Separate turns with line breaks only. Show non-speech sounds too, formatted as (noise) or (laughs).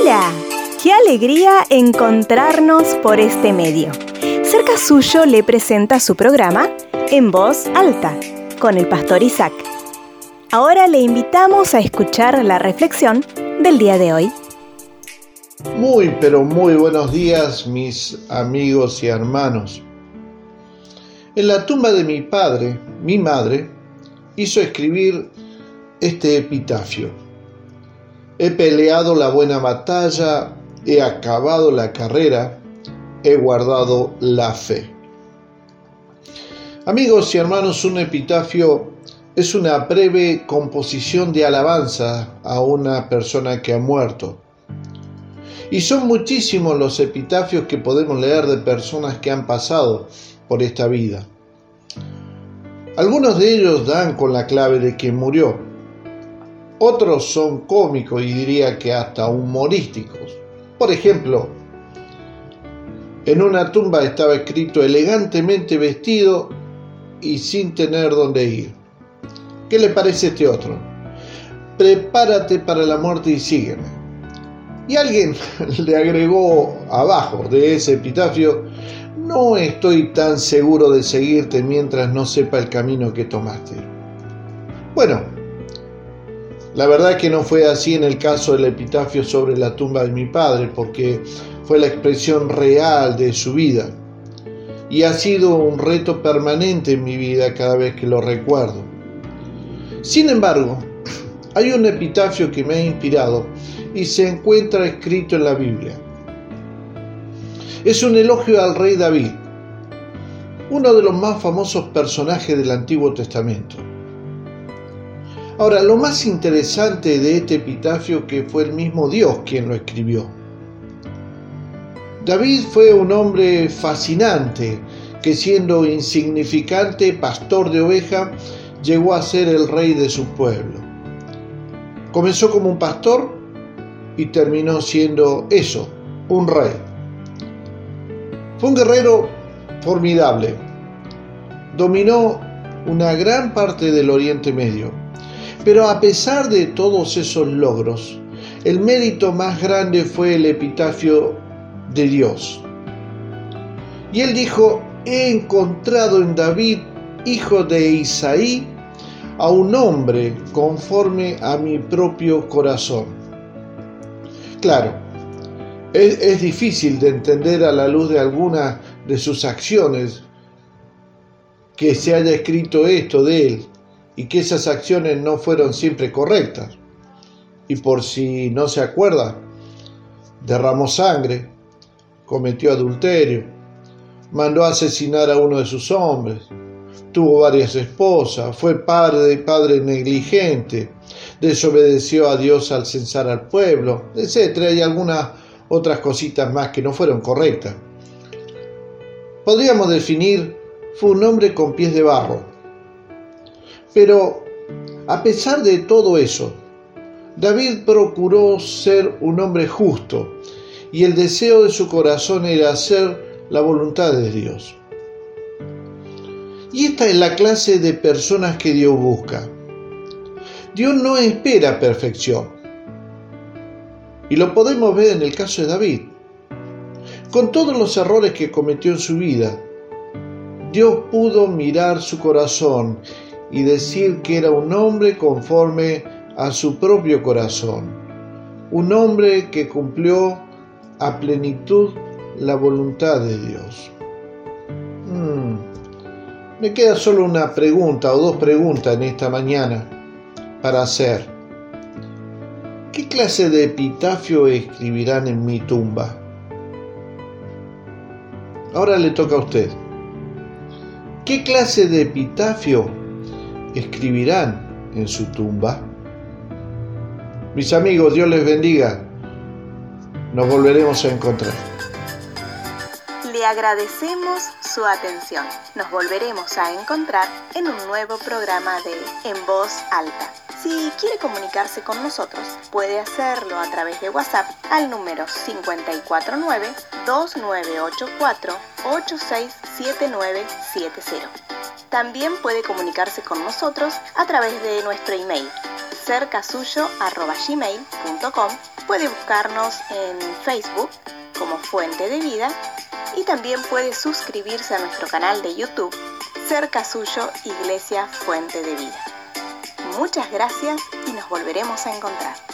Hola, qué alegría encontrarnos por este medio. Cerca suyo le presenta su programa En Voz Alta con el pastor Isaac. Ahora le invitamos a escuchar la reflexión del día de hoy.
Muy, pero muy buenos días mis amigos y hermanos. En la tumba de mi padre, mi madre, hizo escribir este epitafio. He peleado la buena batalla, he acabado la carrera, he guardado la fe. Amigos y hermanos, un epitafio es una breve composición de alabanza a una persona que ha muerto. Y son muchísimos los epitafios que podemos leer de personas que han pasado por esta vida. Algunos de ellos dan con la clave de quien murió. Otros son cómicos y diría que hasta humorísticos. Por ejemplo, en una tumba estaba escrito elegantemente vestido y sin tener dónde ir. ¿Qué le parece este otro? Prepárate para la muerte y sígueme. Y alguien (laughs) le agregó abajo de ese epitafio, no estoy tan seguro de seguirte mientras no sepa el camino que tomaste. Bueno, la verdad que no fue así en el caso del epitafio sobre la tumba de mi padre, porque fue la expresión real de su vida. Y ha sido un reto permanente en mi vida cada vez que lo recuerdo. Sin embargo, (clears throat) hay un epitafio que me ha inspirado y se encuentra escrito en la Biblia. Es un elogio al rey David, uno de los más famosos personajes del Antiguo Testamento. Ahora, lo más interesante de este epitafio que fue el mismo Dios quien lo escribió. David fue un hombre fascinante que siendo insignificante pastor de oveja llegó a ser el rey de su pueblo. Comenzó como un pastor y terminó siendo eso, un rey. Fue un guerrero formidable. Dominó una gran parte del Oriente Medio. Pero a pesar de todos esos logros, el mérito más grande fue el epitafio de Dios. Y él dijo, he encontrado en David, hijo de Isaí, a un hombre conforme a mi propio corazón. Claro, es, difícil de entender a la luz de algunas de sus acciones que se haya escrito esto de él y que esas acciones no fueron siempre correctas. Y por si no se acuerda, derramó sangre, cometió adulterio, mandó a asesinar a uno de sus hombres, tuvo varias esposas, fue padre, padre negligente, desobedeció a Dios al censar al pueblo, etc. Hay algunas otras cositas más que no fueron correctas. Podríamos definir, fue un hombre con pies de barro. Pero, a pesar de todo eso, David procuró ser un hombre justo y el deseo de su corazón era hacer la voluntad de Dios. Y esta es la clase de personas que Dios busca. Dios no espera perfección. Y lo podemos ver en el caso de David. Con todos los errores que cometió en su vida, Dios pudo mirar su corazón y decir que era un hombre conforme a su propio corazón, un hombre que cumplió a plenitud la voluntad de Dios. Hmm. Me queda solo una pregunta o dos preguntas en esta mañana para hacer. ¿Qué clase de epitafio escribirán en mi tumba? Ahora le toca a usted. ¿Qué clase de epitafio escribirán en su tumba? Mis amigos, Dios les bendiga. Nos volveremos a encontrar.
Le agradecemos su atención. Nos volveremos a encontrar en un nuevo programa de En Voz Alta. Si quiere comunicarse con nosotros, puede hacerlo a través de WhatsApp al número 549-2984-867970. También puede comunicarse con nosotros a través de nuestro email cercasuyo.gmail.com. Puede buscarnos en Facebook como Fuente de Vida y también puede suscribirse a nuestro canal de YouTube Cerca Suyo Iglesia Fuente de Vida. Muchas gracias y nos volveremos a encontrar.